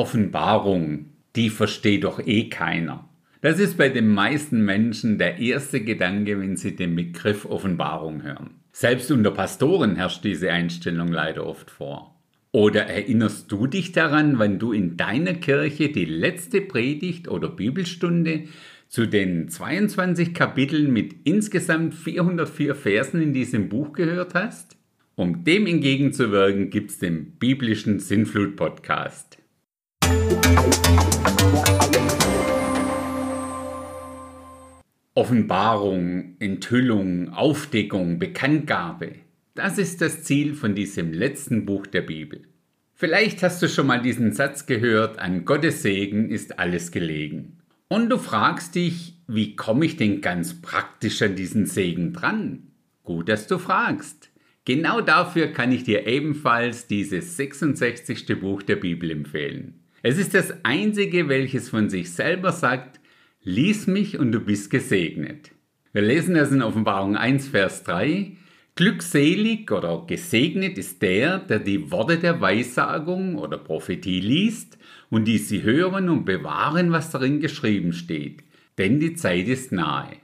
Offenbarung, die versteht doch eh keiner. Das ist bei den meisten Menschen der erste Gedanke, wenn sie den Begriff Offenbarung hören. Selbst unter Pastoren herrscht diese Einstellung leider oft vor. Oder erinnerst du dich daran, wann du in deiner Kirche die letzte Predigt oder Bibelstunde zu den 22 Kapiteln mit insgesamt 404 Versen in diesem Buch gehört hast? Um dem entgegenzuwirken, gibt es den biblischen Sinnflut-Podcast. Offenbarung, Enthüllung, Aufdeckung, Bekanntgabe. Das ist das Ziel von diesem letzten Buch der Bibel. Vielleicht hast du schon mal diesen Satz gehört, an Gottes Segen ist alles gelegen. Und du fragst dich, wie komme ich denn ganz praktisch an diesen Segen dran? Gut, dass du fragst. Genau dafür kann ich dir ebenfalls dieses 66. Buch der Bibel empfehlen. Es ist das einzige, welches von sich selber sagt, lies mich und du bist gesegnet. Wir lesen das in Offenbarung 1, Vers 3. Glückselig oder gesegnet ist der, der die Worte der Weissagung oder Prophetie liest und die sie hören und bewahren, was darin geschrieben steht, denn die Zeit ist nahe.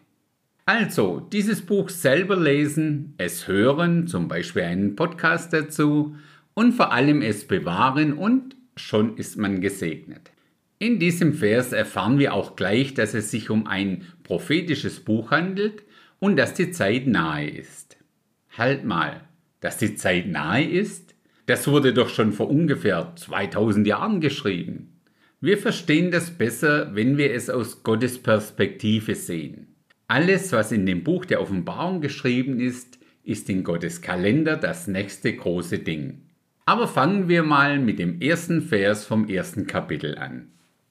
Also, dieses Buch selber lesen, es hören, zum Beispiel einen Podcast dazu, und vor allem es bewahren und schon ist man gesegnet. In diesem Vers erfahren wir auch gleich, dass es sich um ein prophetisches Buch handelt und dass die Zeit nahe ist. Halt mal, dass die Zeit nahe ist? Das wurde doch schon vor ungefähr 2000 Jahren geschrieben. Wir verstehen das besser, wenn wir es aus Gottes Perspektive sehen. Alles, was in dem Buch der Offenbarung geschrieben ist, ist in Gottes Kalender das nächste große Ding. Aber fangen wir mal mit dem ersten Vers vom ersten Kapitel an.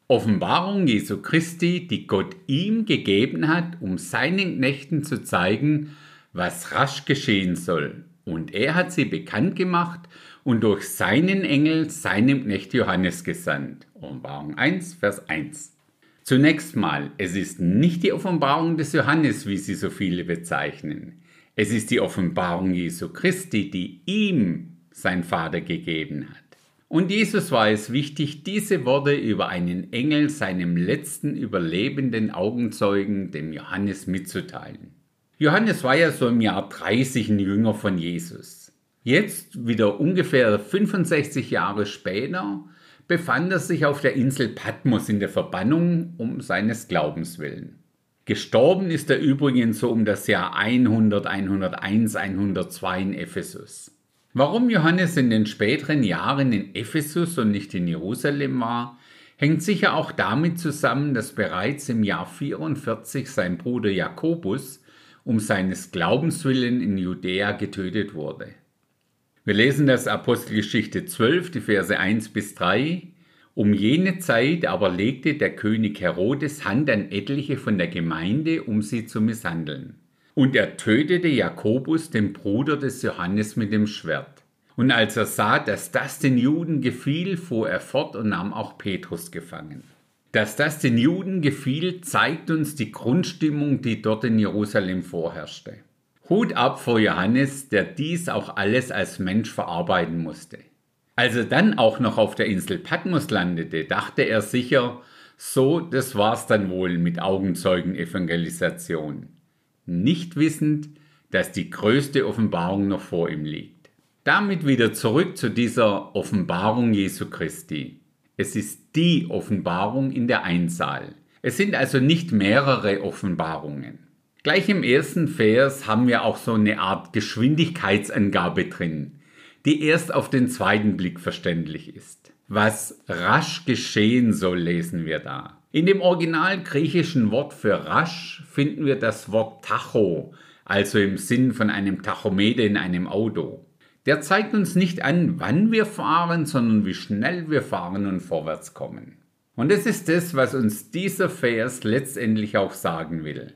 Offenbarung Jesu Christi, die Gott ihm gegeben hat, um seinen Knechten zu zeigen, was rasch geschehen soll. Und er hat sie bekannt gemacht und durch seinen Engel seinem Knecht Johannes gesandt. Offenbarung 1, Vers 1. Zunächst mal, es ist nicht die Offenbarung des Johannes, wie sie so viele bezeichnen. Es ist die Offenbarung Jesu Christi, die ihm sein Vater gegeben hat. Und Jesus war es wichtig, diese Worte über einen Engel seinem letzten überlebenden Augenzeugen, dem Johannes, mitzuteilen. Johannes war ja so im Jahr 30 ein Jünger von Jesus. Jetzt, wieder ungefähr 65 Jahre später, befand er sich auf der Insel Patmos in der Verbannung um seines Glaubens willen. Gestorben ist er übrigens so um das Jahr 100, 101, 102 in Ephesus. Warum Johannes in den späteren Jahren in Ephesus und nicht in Jerusalem war, hängt sicher auch damit zusammen, dass bereits im Jahr 44 sein Bruder Jakobus um seines Glaubens willen in Judäa getötet wurde. Wir lesen das Apostelgeschichte 12, die Verse 1 bis 3. Um jene Zeit aber legte der König Herodes Hand an etliche von der Gemeinde, um sie zu misshandeln. Und er tötete Jakobus, den Bruder des Johannes, mit dem Schwert. Und als er sah, dass das den Juden gefiel, fuhr er fort und nahm auch Petrus gefangen. Dass das den Juden gefiel, zeigt uns die Grundstimmung, die dort in Jerusalem vorherrschte. Hut ab vor Johannes, der dies auch alles als Mensch verarbeiten musste. Als er dann auch noch auf der Insel Patmos landete, dachte er sicher, so, das war's dann wohl mit Augenzeugen-Evangelisation nicht wissend, dass die größte Offenbarung noch vor ihm liegt. Damit wieder zurück zu dieser Offenbarung Jesu Christi. Es ist die Offenbarung in der Einzahl. Es sind also nicht mehrere Offenbarungen. Gleich im ersten Vers haben wir auch so eine Art Geschwindigkeitsangabe drin, die erst auf den zweiten Blick verständlich ist. Was rasch geschehen soll, lesen wir da. In dem original griechischen Wort für rasch finden wir das Wort Tacho, also im Sinn von einem Tachometer in einem Auto. Der zeigt uns nicht an, wann wir fahren, sondern wie schnell wir fahren und vorwärts kommen. Und es ist das, was uns dieser Vers letztendlich auch sagen will.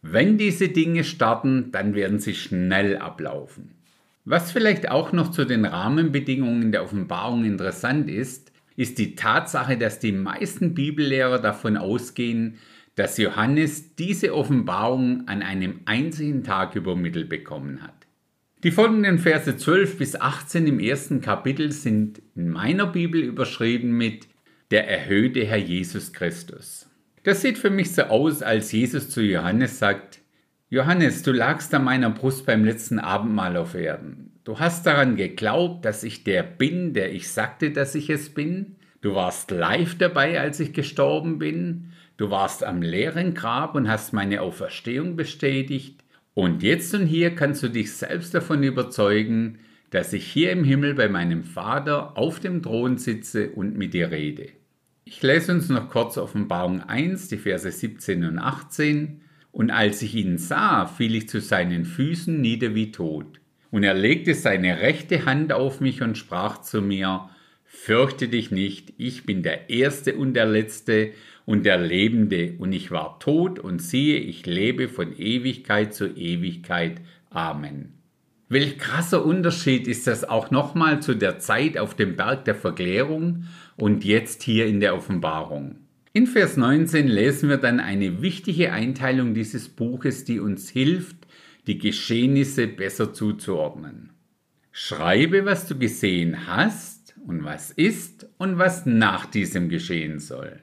Wenn diese Dinge starten, dann werden sie schnell ablaufen. Was vielleicht auch noch zu den Rahmenbedingungen der Offenbarung interessant ist, ist die Tatsache, dass die meisten Bibellehrer davon ausgehen, dass Johannes diese Offenbarung an einem einzigen Tag übermittelt bekommen hat. Die folgenden Verse 12 bis 18 im ersten Kapitel sind in meiner Bibel überschrieben mit der erhöhte Herr Jesus Christus. Das sieht für mich so aus, als Jesus zu Johannes sagt, Johannes, du lagst an meiner Brust beim letzten Abendmahl auf Erden. Du hast daran geglaubt, dass ich der bin, der ich sagte, dass ich es bin. Du warst live dabei, als ich gestorben bin. Du warst am leeren Grab und hast meine Auferstehung bestätigt. Und jetzt und hier kannst du dich selbst davon überzeugen, dass ich hier im Himmel bei meinem Vater auf dem Thron sitze und mit dir rede. Ich lese uns noch kurz Offenbarung 1, die Verse 17 und 18. Und als ich ihn sah, fiel ich zu seinen Füßen nieder wie tot. Und er legte seine rechte Hand auf mich und sprach zu mir, Fürchte dich nicht, ich bin der Erste und der Letzte und der Lebende, und ich war tot, und siehe, ich lebe von Ewigkeit zu Ewigkeit. Amen. Welch krasser Unterschied ist das auch nochmal zu der Zeit auf dem Berg der Verklärung und jetzt hier in der Offenbarung. In Vers 19 lesen wir dann eine wichtige Einteilung dieses Buches, die uns hilft, die Geschehnisse besser zuzuordnen. Schreibe, was du gesehen hast und was ist und was nach diesem geschehen soll.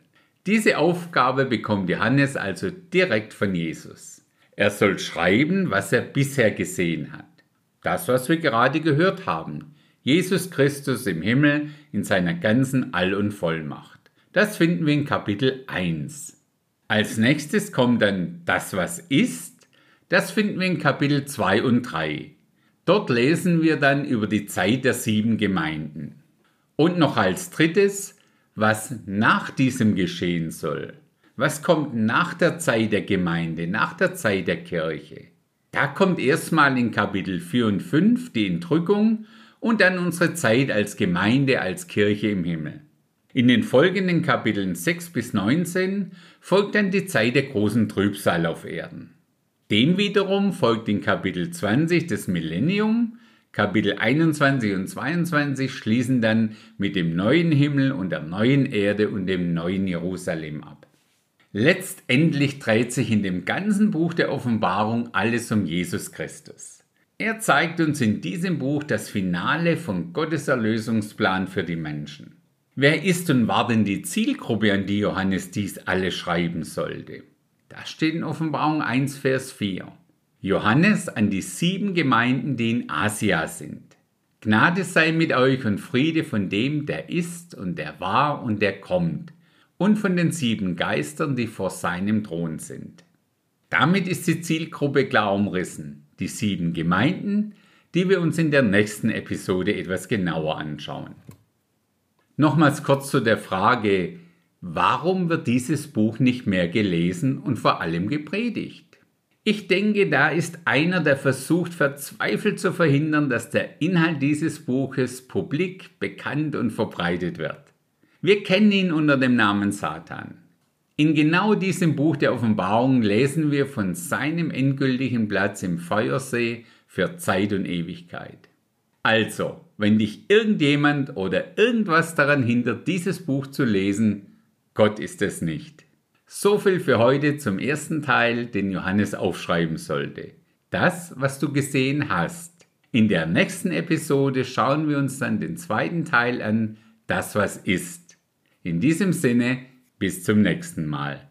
Diese Aufgabe bekommt Johannes also direkt von Jesus. Er soll schreiben, was er bisher gesehen hat. Das, was wir gerade gehört haben. Jesus Christus im Himmel in seiner ganzen All- und Vollmacht. Das finden wir in Kapitel 1. Als nächstes kommt dann das, was ist. Das finden wir in Kapitel 2 und 3. Dort lesen wir dann über die Zeit der sieben Gemeinden. Und noch als drittes, was nach diesem geschehen soll. Was kommt nach der Zeit der Gemeinde, nach der Zeit der Kirche? Da kommt erstmal in Kapitel 4 und 5 die Entrückung und dann unsere Zeit als Gemeinde, als Kirche im Himmel. In den folgenden Kapiteln 6 bis 19 folgt dann die Zeit der großen Trübsal auf Erden. Dem wiederum folgt in Kapitel 20 das Millennium, Kapitel 21 und 22 schließen dann mit dem neuen Himmel und der neuen Erde und dem neuen Jerusalem ab. Letztendlich dreht sich in dem ganzen Buch der Offenbarung alles um Jesus Christus. Er zeigt uns in diesem Buch das Finale von Gottes Erlösungsplan für die Menschen. Wer ist und war denn die Zielgruppe, an die Johannes dies alles schreiben sollte? Das steht in Offenbarung 1, Vers 4. Johannes an die sieben Gemeinden, die in Asia sind. Gnade sei mit euch und Friede von dem, der ist und der war und der kommt, und von den sieben Geistern, die vor seinem Thron sind. Damit ist die Zielgruppe klar umrissen, die sieben Gemeinden, die wir uns in der nächsten Episode etwas genauer anschauen. Nochmals kurz zu der Frage, warum wird dieses Buch nicht mehr gelesen und vor allem gepredigt? Ich denke, da ist einer, der versucht verzweifelt zu verhindern, dass der Inhalt dieses Buches publik, bekannt und verbreitet wird. Wir kennen ihn unter dem Namen Satan. In genau diesem Buch der Offenbarung lesen wir von seinem endgültigen Platz im Feuersee für Zeit und Ewigkeit. Also, wenn dich irgendjemand oder irgendwas daran hindert, dieses Buch zu lesen, Gott ist es nicht. So viel für heute zum ersten Teil, den Johannes aufschreiben sollte. Das, was du gesehen hast. In der nächsten Episode schauen wir uns dann den zweiten Teil an, das, was ist. In diesem Sinne, bis zum nächsten Mal.